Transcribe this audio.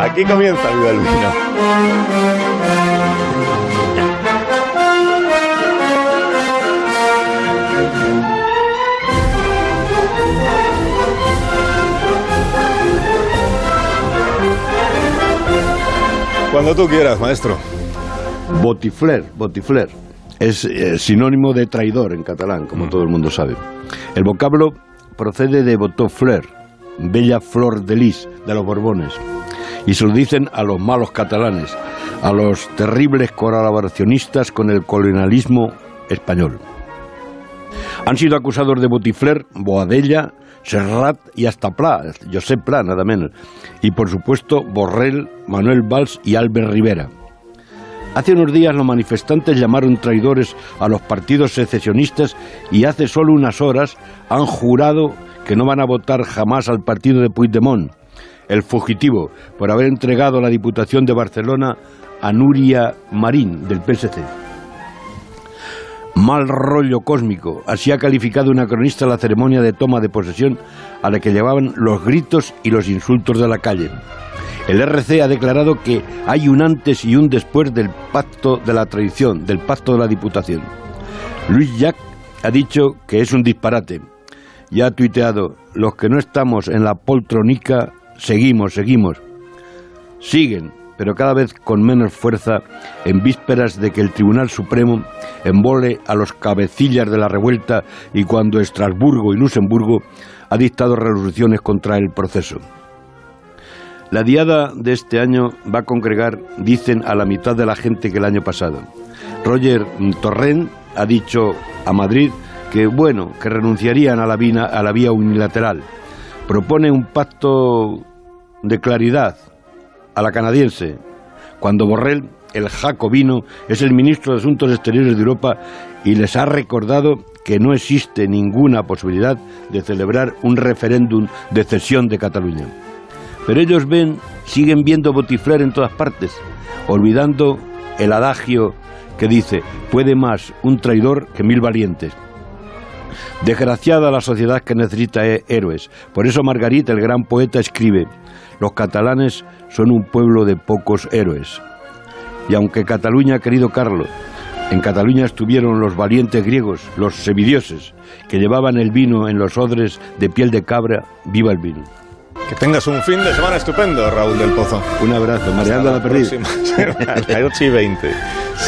Aquí comienza Viva el Vino. Cuando tú quieras, maestro. Botifler, botifler. Es eh, sinónimo de traidor en catalán, como todo el mundo sabe. El vocablo procede de botofler, bella flor de lis, de los Borbones. Y se lo dicen a los malos catalanes, a los terribles colaboracionistas con el colonialismo español. Han sido acusados de botifler Boadella, Serrat y hasta Pla, Josep Pla, nada menos. Y por supuesto Borrell, Manuel Valls y Albert Rivera. Hace unos días los manifestantes llamaron traidores a los partidos secesionistas y hace solo unas horas han jurado que no van a votar jamás al partido de Puigdemont, el fugitivo, por haber entregado la Diputación de Barcelona a Nuria Marín, del PSC. Mal rollo cósmico, así ha calificado una cronista la ceremonia de toma de posesión a la que llevaban los gritos y los insultos de la calle. El RC ha declarado que hay un antes y un después del pacto de la traición, del pacto de la Diputación. Luis Jack ha dicho que es un disparate. Ya ha tuiteado, los que no estamos en la poltronica, seguimos, seguimos. Siguen, pero cada vez con menos fuerza, en vísperas de que el Tribunal Supremo embole a los cabecillas de la revuelta y cuando Estrasburgo y Luxemburgo ha dictado resoluciones contra el proceso. La diada de este año va a congregar, dicen, a la mitad de la gente que el año pasado. Roger Torrent ha dicho a Madrid que, bueno, que renunciarían a la, a la vía unilateral. Propone un pacto de claridad a la canadiense, cuando Borrell, el jacobino, es el ministro de Asuntos Exteriores de Europa y les ha recordado que no existe ninguna posibilidad de celebrar un referéndum de cesión de Cataluña. Pero ellos ven, siguen viendo botifler en todas partes, olvidando el adagio que dice, puede más un traidor que mil valientes. Desgraciada la sociedad que necesita héroes. Por eso Margarita, el gran poeta, escribe, los catalanes son un pueblo de pocos héroes. Y aunque Cataluña ha querido Carlos, en Cataluña estuvieron los valientes griegos, los semidioses, que llevaban el vino en los odres de piel de cabra, viva el vino. Que tengas un fin de semana estupendo, Raúl del Pozo. Un abrazo, mareando la perdida. Próxima semana, a las 8 y 20.